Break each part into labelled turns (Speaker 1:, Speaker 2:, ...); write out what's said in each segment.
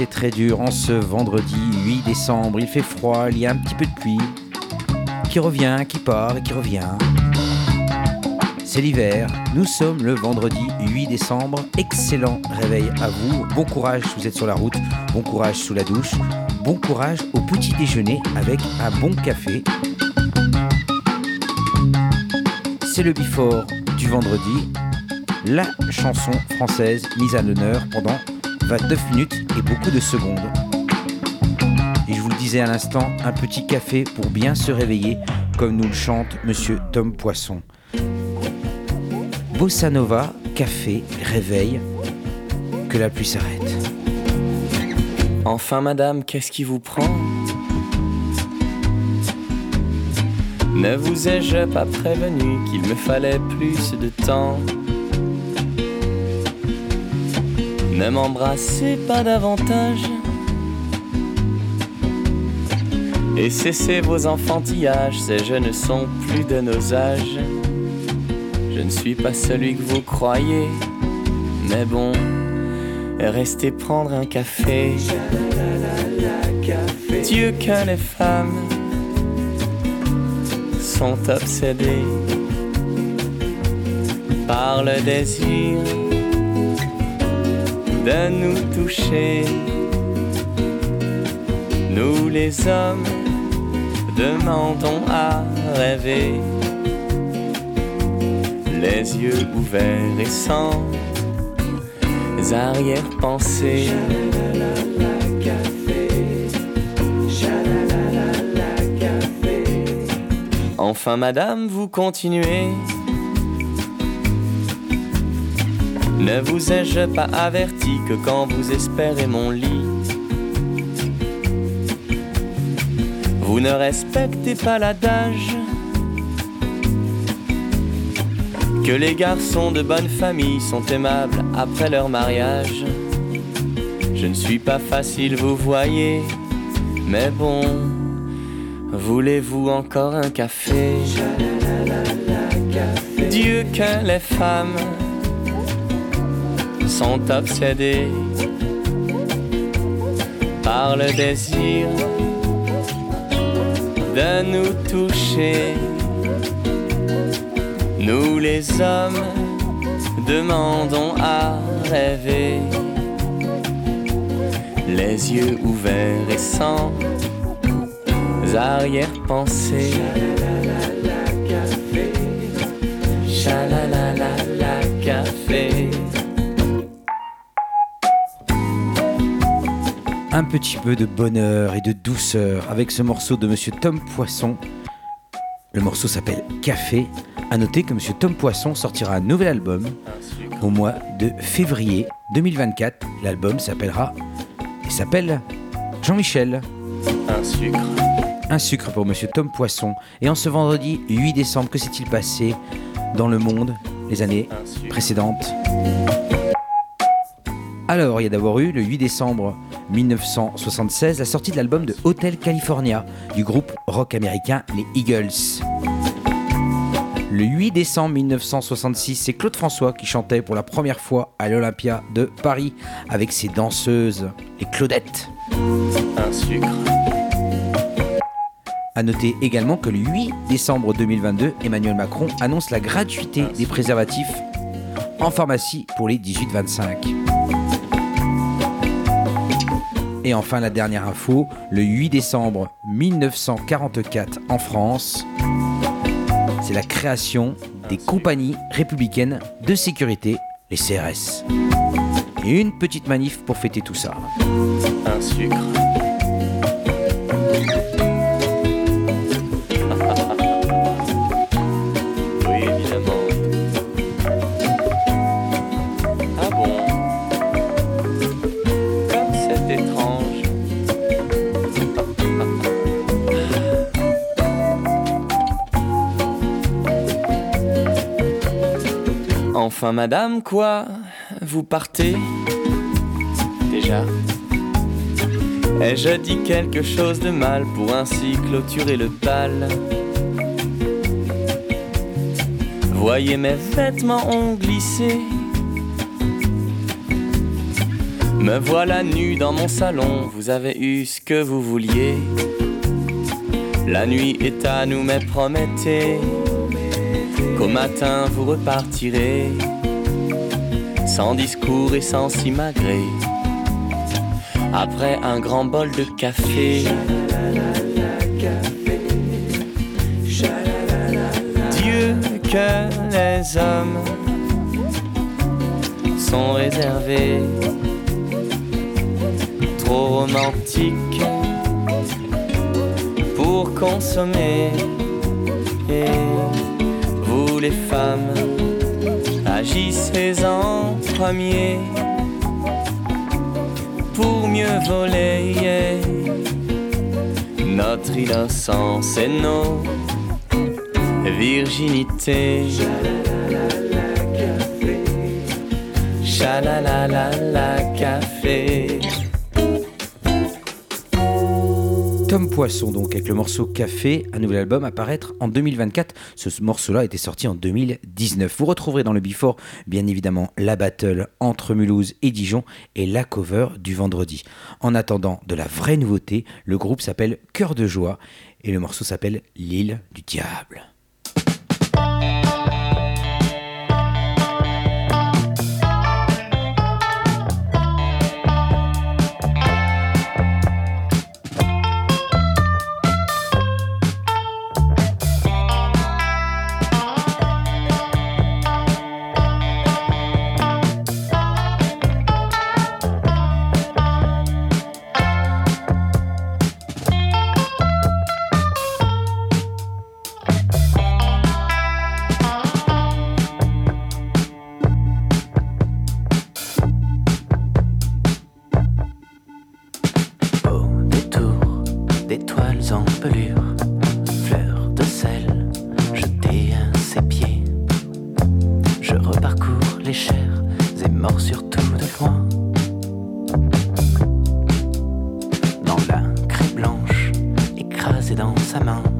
Speaker 1: c'est très dur en ce vendredi 8 décembre. Il fait froid, il y a un petit peu de pluie qui revient, qui part et qui revient. C'est l'hiver, nous sommes le vendredi 8 décembre. Excellent réveil à vous. Bon courage si vous êtes sur la route, bon courage sous la douche, bon courage au petit déjeuner avec un bon café. C'est le before du vendredi, la chanson française mise à l'honneur pendant 29 minutes et beaucoup de secondes. Et je vous le disais à l'instant, un petit café pour bien se réveiller, comme nous le chante Monsieur Tom Poisson. Bossa Nova, café, réveil, que la pluie s'arrête.
Speaker 2: Enfin, madame, qu'est-ce qui vous prend? Ne vous ai-je pas prévenu qu'il me fallait plus de temps? Ne m'embrassez pas davantage. Et cessez vos enfantillages, ces jeunes sont plus de nos âges. Je ne suis pas celui que vous croyez, mais bon, restez prendre un café. Dieu que les femmes sont obsédées par le désir de nous toucher. Nous les hommes demandons à rêver, les yeux ouverts et sans arrière-pensée. Enfin, madame, vous continuez. Ne vous ai-je pas averti que quand vous espérez mon lit, vous ne respectez pas l'adage que les garçons de bonne famille sont aimables après leur mariage. Je ne suis pas facile, vous voyez, mais bon, voulez-vous encore un café? Dieu que les femmes sont obsédés par le désir de nous toucher. Nous les hommes demandons à rêver, les yeux ouverts et sans arrière-pensée.
Speaker 1: Un petit peu de bonheur et de douceur avec ce morceau de Monsieur Tom Poisson. Le morceau s'appelle Café. À noter que Monsieur Tom Poisson sortira un nouvel album au mois de février 2024. L'album s'appellera et s'appelle Jean-Michel.
Speaker 2: Un sucre.
Speaker 1: Un sucre pour Monsieur Tom Poisson. Et en ce vendredi 8 décembre, que s'est-il passé dans le monde les années précédentes? Alors, il y a d'abord eu le 8 décembre 1976 la sortie de l'album de Hotel California du groupe rock américain les Eagles. Le 8 décembre 1966, c'est Claude François qui chantait pour la première fois à l'Olympia de Paris avec ses danseuses, les Claudettes.
Speaker 2: Un sucre.
Speaker 1: A noter également que le 8 décembre 2022, Emmanuel Macron annonce la gratuité des préservatifs en pharmacie pour les 18-25. Et enfin, la dernière info, le 8 décembre 1944 en France, c'est la création des compagnies républicaines de sécurité, les CRS. Et une petite manif pour fêter tout ça.
Speaker 2: Un sucre. Enfin, madame, quoi Vous partez Déjà. Ai-je dit quelque chose de mal pour ainsi clôturer le bal. Voyez mes vêtements ont glissé. Me voilà nu dans mon salon, vous avez eu ce que vous vouliez. La nuit est à nous, mais promettez qu'au matin vous repartirez sans discours et sans s'imagrer. Après un grand bol de café, Dieu que les hommes sont réservés, trop romantiques pour consommer. Et les femmes, agissez en premier pour mieux voler notre innocence et nos virginités. Chalalala café.
Speaker 3: Tom Poisson, donc, avec le morceau Café, un nouvel album à paraître en 2024. Ce morceau-là était sorti en 2019. Vous retrouverez dans le Before, bien évidemment, la battle entre Mulhouse et Dijon et la cover du vendredi. En attendant de la vraie nouveauté, le groupe s'appelle Cœur de joie et le morceau s'appelle L'île du diable. dans sa main.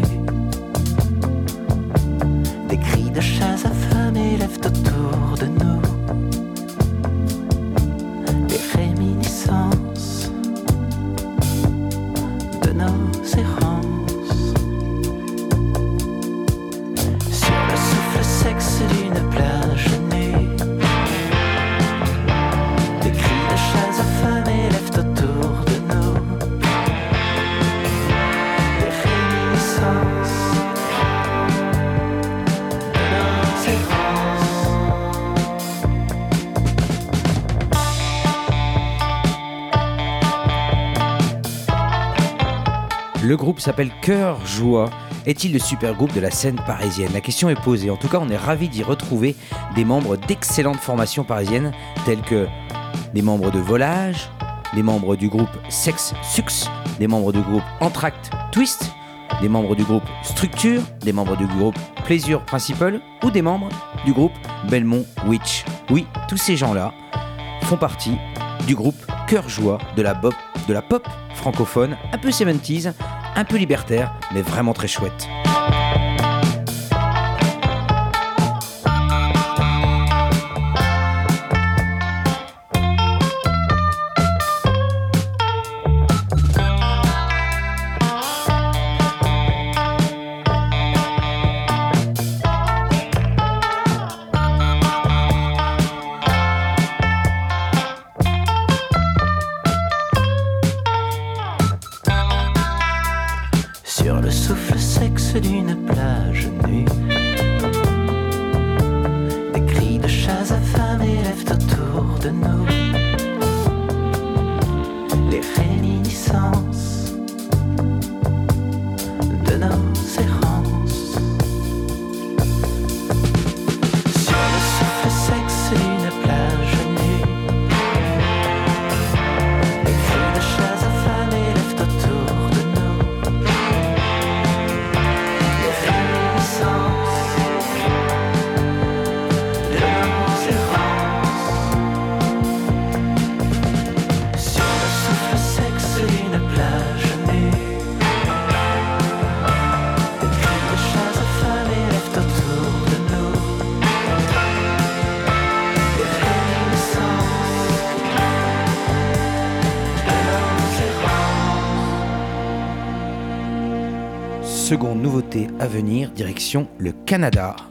Speaker 3: groupe s'appelle Cœur Joie. Est-il le super groupe de la scène parisienne La question est posée. En tout cas, on est ravi d'y retrouver des membres d'excellentes formations parisiennes tels que des membres de Volage, des membres du groupe Sex Sux, des membres du groupe Entracte Twist, des membres du groupe Structure, des membres du groupe Plaisir Principal ou des membres du groupe Belmont Witch. Oui, tous ces gens-là font partie du groupe Cœur Joie de la, de la pop francophone, un peu 70s, un peu libertaire, mais vraiment très chouette. d'une plage nue. Des cris de chats affamés lèvent autour de nous.
Speaker 4: Seconde nouveauté à venir, direction le Canada.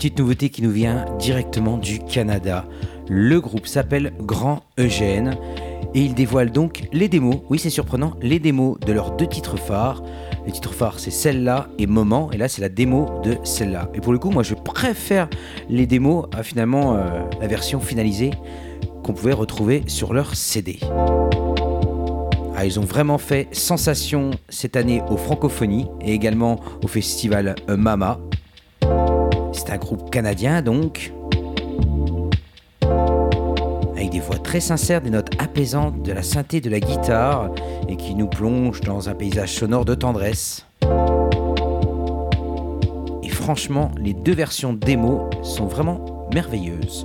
Speaker 4: Petite nouveauté qui nous vient directement du Canada. Le groupe s'appelle Grand Eugène et il dévoile donc les démos, oui c'est surprenant, les démos de leurs deux titres phares. Le titre phare c'est celle-là et Moment et là c'est la démo de celle-là. Et pour le coup moi je préfère les démos à finalement euh, la version finalisée qu'on pouvait retrouver sur leur CD. Ah, ils ont vraiment fait sensation cette année aux Francophonies et également au festival Mama c'est un groupe canadien donc, avec des voix très sincères, des notes apaisantes, de la synthé, de la guitare, et qui nous plonge dans un paysage sonore de tendresse. Et franchement, les deux versions démo sont vraiment merveilleuses.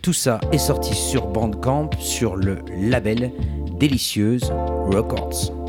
Speaker 4: Tout ça est sorti sur Bandcamp sur le label Délicieuse Records.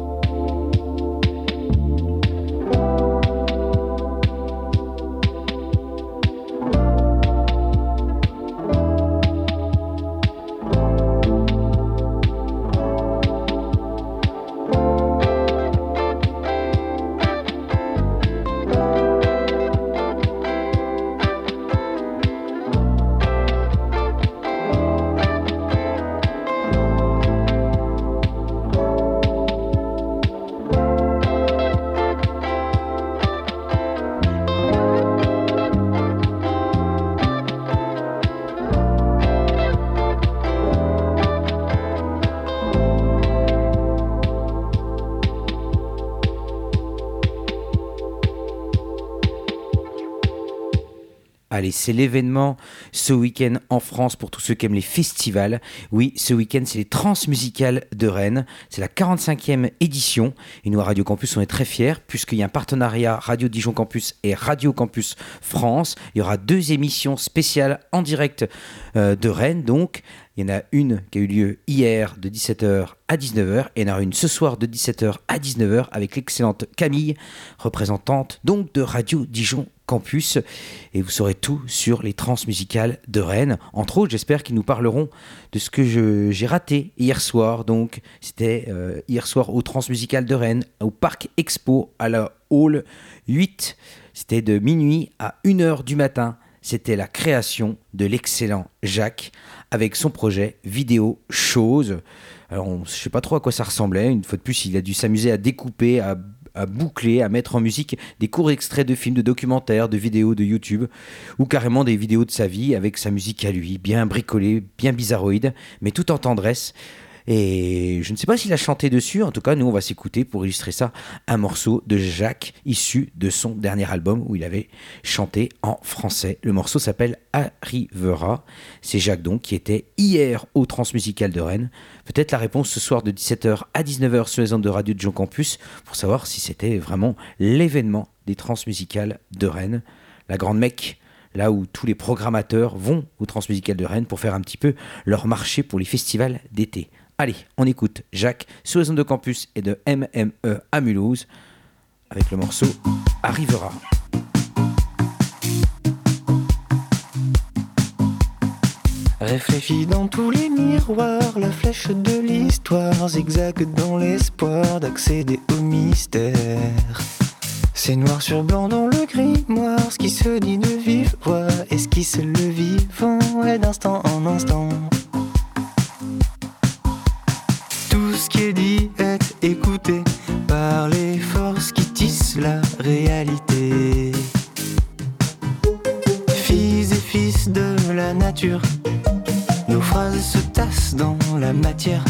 Speaker 1: Allez, c'est l'événement ce week-end en France pour tous ceux qui aiment les festivals. Oui, ce week-end, c'est les Transmusicales de Rennes. C'est la 45e édition. Et nous, à Radio Campus, on est très fiers puisqu'il y a un partenariat Radio Dijon Campus et Radio Campus France. Il y aura deux émissions spéciales en direct euh, de Rennes, donc. Il y en a une qui a eu lieu hier de 17h à 19h et il y en aura une ce soir de 17h à 19h avec l'excellente Camille, représentante donc de Radio Dijon Campus. Et vous saurez tout sur les transmusicales de Rennes. Entre autres, j'espère qu'ils nous parleront de ce que j'ai raté hier soir. Donc, c'était euh, hier soir au transmusicales de Rennes, au Parc Expo, à la Hall 8. C'était de minuit à 1h du matin. C'était la création de l'excellent Jacques avec son projet Vidéo Chose. Alors, je sais pas trop à quoi ça ressemblait. Une fois de plus, il a dû s'amuser à découper, à, à, boucler, à mettre en musique des courts extraits de films, de documentaires, de vidéos de YouTube, ou carrément des vidéos de sa vie avec sa musique à lui, bien bricolée, bien bizarroïde, mais tout en tendresse. Et je ne sais pas s'il a chanté dessus, en tout cas, nous, on va s'écouter pour illustrer ça un morceau de Jacques issu de son dernier album où il avait chanté en français. Le morceau s'appelle Arrivera. C'est Jacques donc qui était hier au Transmusical de Rennes. Peut-être la réponse ce soir de 17h à 19h sur les ondes de radio de Jean Campus pour savoir si c'était vraiment l'événement des Transmusicales de Rennes. La grande mecque là où tous les programmateurs vont au Transmusical de Rennes pour faire un petit peu leur marché pour les festivals d'été. Allez, on écoute Jacques sur les ondes de campus et de MME à Mulhouse avec le morceau Arrivera.
Speaker 5: Réfléchis dans tous les miroirs, la flèche de l'histoire zigzague dans l'espoir d'accéder au mystère. C'est noir sur blanc dans le grimoire, ce qui se dit de vive voix, esquisse le vivant et d'instant en instant. Ce qui est dit est écouté par les forces qui tissent la réalité. Fils et fils de la nature, nos phrases se tassent dans la matière.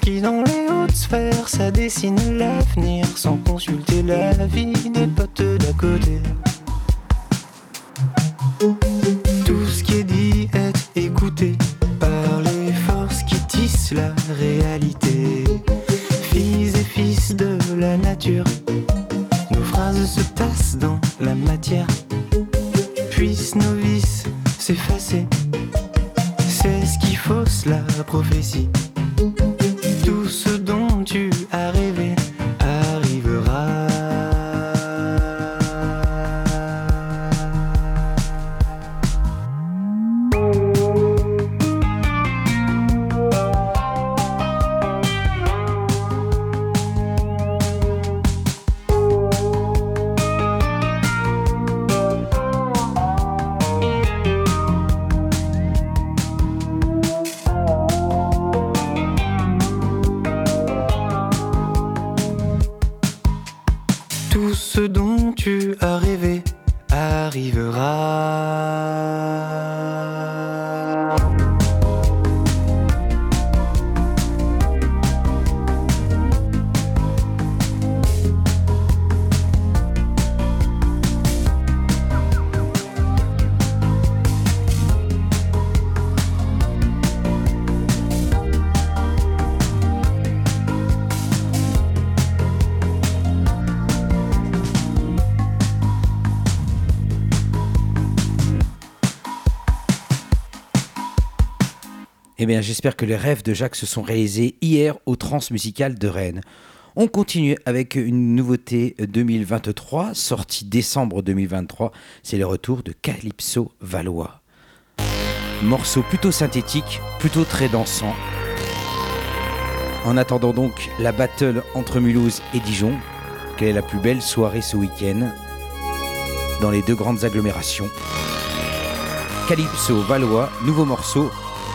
Speaker 5: Dans les hautes sphères, ça dessine l'avenir sans consulter la vie des potes d'à côté. Tout ce qui est dit est écouté par les forces qui tissent la réalité. Fils et fils de la nature se tassent dans la matière. Puissent nos vices s'effacer. C'est ce qui fausse la prophétie.
Speaker 1: J'espère que les rêves de Jacques se sont réalisés hier au Transmusical de Rennes. On continue avec une nouveauté 2023, sortie décembre 2023. C'est le retour de Calypso Valois. Morceau plutôt synthétique, plutôt très dansant. En attendant donc la battle entre Mulhouse et Dijon, quelle est la plus belle soirée ce week-end dans les deux grandes agglomérations? Calypso Valois, nouveau morceau,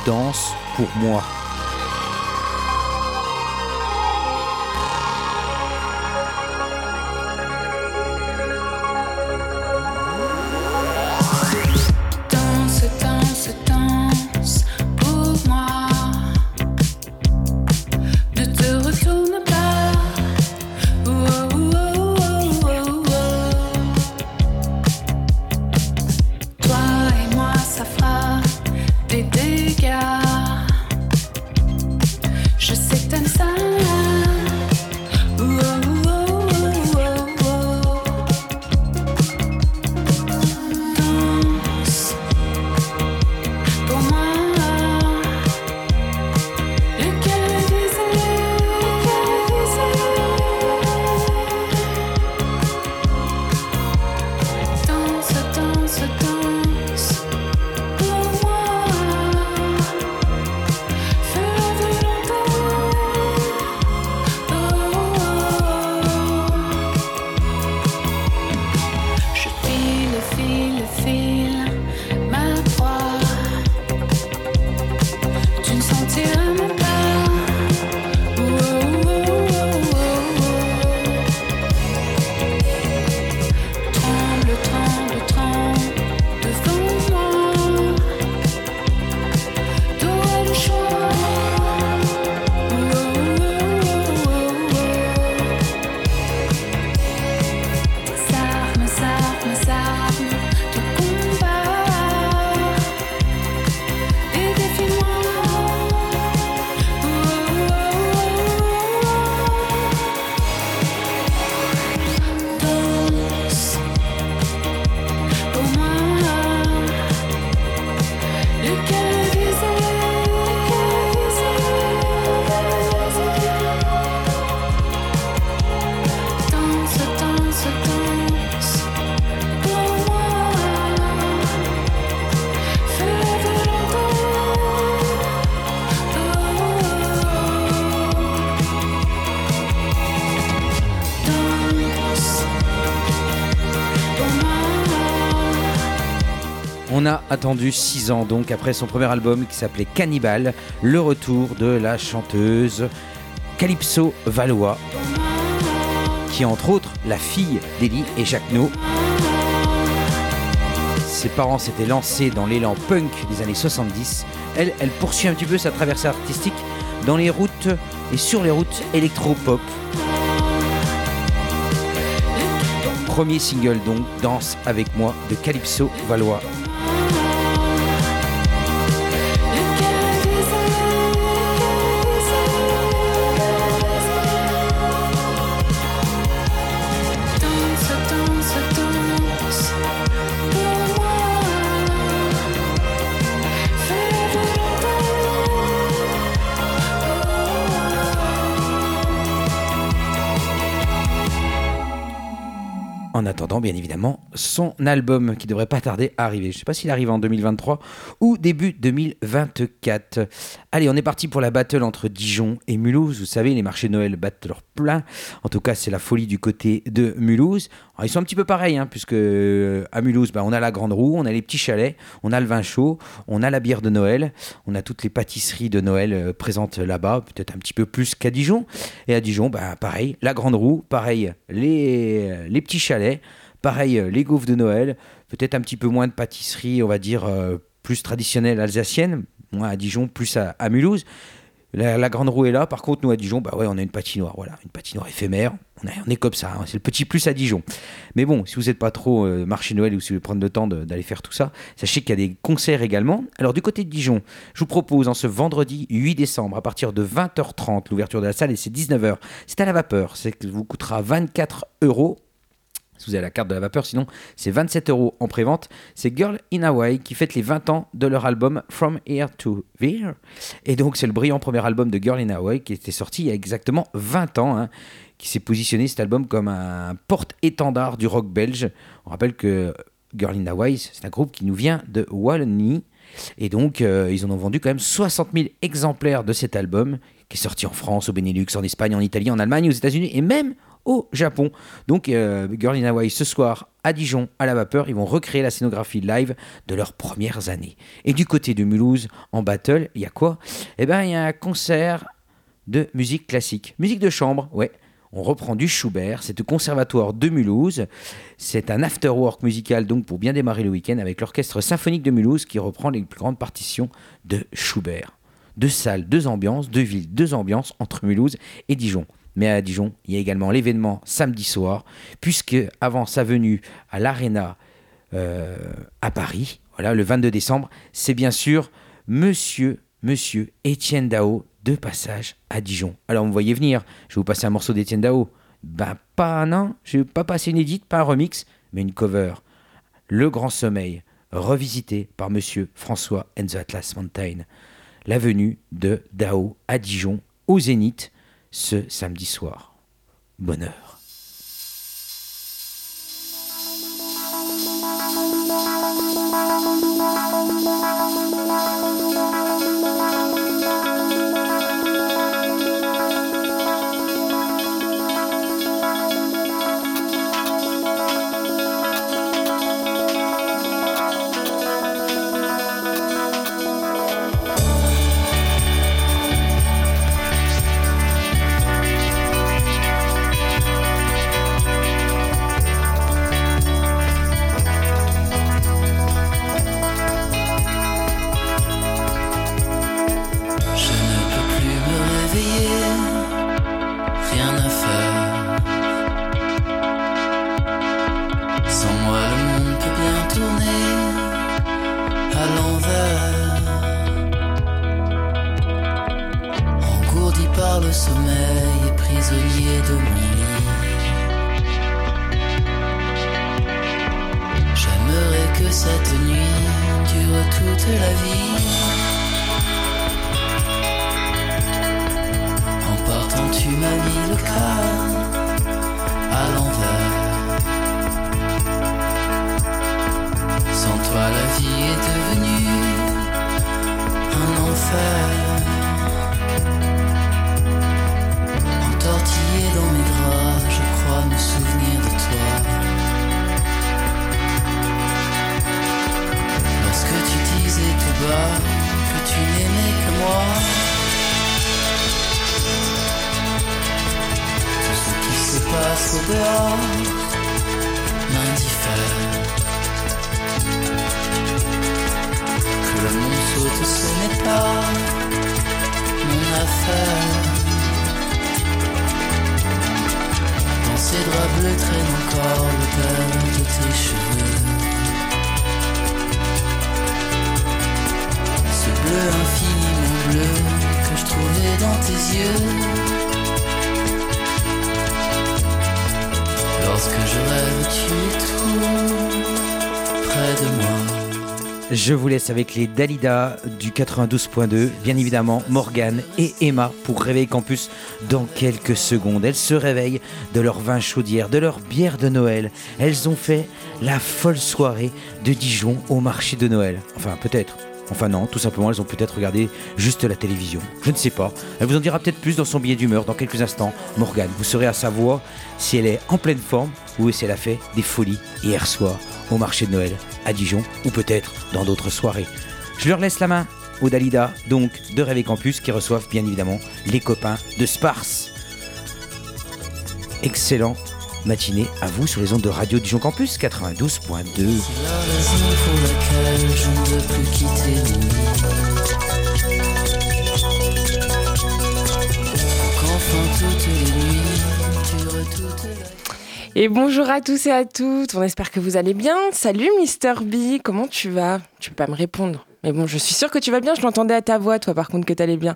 Speaker 1: Danse pour moi. Attendu 6 ans donc après son premier album qui s'appelait Cannibal, le retour de la chanteuse Calypso Valois, qui est entre autres la fille d'Elie et Jacques No. Ses parents s'étaient lancés dans l'élan punk des années 70. Elle, elle poursuit un petit peu sa traversée artistique dans les routes et sur les routes électro-pop. Premier single donc, Danse avec moi de Calypso Valois. Bien évidemment son album qui devrait pas tarder à arriver. Je sais pas s'il arrive en 2023 ou début 2024. Allez, on est parti pour la battle entre Dijon et Mulhouse. Vous savez, les marchés de Noël battent leur plein. En tout cas, c'est la folie du côté de Mulhouse. ils sont un petit peu pareils, hein, puisque euh, à Mulhouse, bah, on a la grande roue, on a les petits chalets, on a le vin chaud, on a la bière de Noël, on a toutes les pâtisseries de Noël euh, présentes là-bas, peut-être un petit peu plus qu'à Dijon. Et à Dijon, bah, pareil, la grande roue, pareil, les, euh, les petits chalets, pareil, les gaufres de Noël, peut-être un petit peu moins de pâtisseries, on va dire, plus traditionnelles alsaciennes, moins à Dijon, plus à, Mulhouse. La, grande roue est là. Par contre, nous à Dijon, bah ouais, on a une patinoire, voilà, une patinoire éphémère. On, est comme ça. Hein. c'est le petit plus à Dijon. Mais bon, si vous n'êtes pas trop euh, marché Noël ou si vous voulez prendre le temps d'aller faire tout ça, sachez qu'il y a des concerts également. Alors du côté de Dijon, je vous propose en ce vendredi 8 décembre à partir de 20h30 l'ouverture de la salle et c'est 19h. C'est à la vapeur. C'est vous coûtera 24 euros si vous avez la carte de la vapeur, sinon c'est 27 euros en prévente. C'est Girl in Hawaii qui fête les 20 ans de leur album From Here to There. Et donc c'est le brillant premier album de Girl in Hawaii qui était sorti il y a exactement 20 ans. Hein, qui s'est positionné cet album comme un porte-étendard du rock belge. On rappelle que Girl in Hawaii, c'est un groupe qui nous vient de Wallonie. Et donc, euh, ils en ont vendu quand même 60 000 exemplaires de cet album, qui est sorti en France, au Benelux, en Espagne, en Italie, en Allemagne, aux États-Unis et même au Japon. Donc, euh, Girl in Hawaii, ce soir, à Dijon, à la vapeur, ils vont recréer la scénographie live de leurs premières années. Et du côté de Mulhouse, en battle, il y a quoi? Eh bien, il y a un concert de musique classique. Musique de chambre, ouais. On reprend du Schubert, c'est au Conservatoire de Mulhouse. C'est un afterwork musical donc pour bien démarrer le week-end avec l'Orchestre symphonique de Mulhouse qui reprend les plus grandes partitions de Schubert. Deux salles, deux ambiances, deux villes, deux ambiances entre Mulhouse et Dijon. Mais à Dijon, il y a également l'événement samedi soir, puisque avant sa venue à l'Arena euh, à Paris, voilà, le 22 décembre, c'est bien sûr Monsieur, Monsieur Étienne Dao de passage à Dijon. Alors vous me voyez venir, je vais vous passer un morceau d'Étienne Dao. Ben pas un je vais pas passer une édite, pas un remix, mais une cover. Le Grand Sommeil, revisité par Monsieur François and the Atlas Mountain. La venue de Dao à Dijon, au Zénith, ce samedi soir. Bonheur.
Speaker 2: moi. Tout ce qui se passe au dehors m'indiffère. Que le monde saute, ce n'est pas mon affaire. Dans ses draps bleus traîne encore le l'odeur de tes cheveux. bleu infini
Speaker 1: je vous laisse avec les Dalida du 92.2, bien évidemment Morgane et Emma pour Réveil Campus dans quelques secondes. Elles se réveillent de leur vin chaudière, de leur bière de Noël. Elles ont fait la folle soirée de Dijon au marché de Noël. Enfin, peut-être. Enfin non, tout simplement, elles ont peut-être regardé juste la télévision. Je ne sais pas. Elle vous en dira peut-être plus dans son billet d'humeur dans quelques instants. Morgane, vous saurez à savoir si elle est en pleine forme ou si elle a fait des folies hier soir au marché de Noël à Dijon ou peut-être dans d'autres soirées. Je leur laisse la main aux Dalida, donc de Rêve Campus, qui reçoivent bien évidemment les copains de Sparse. Excellent matinée à vous sur les ondes de Radio Dijon Campus 92.2.
Speaker 6: Et bonjour à tous et à toutes, on espère que vous allez bien. Salut Mister B, comment tu vas? Tu peux pas me répondre. Mais bon, je suis sûre que tu vas bien, je l'entendais à ta voix, toi par contre, que t'allais bien.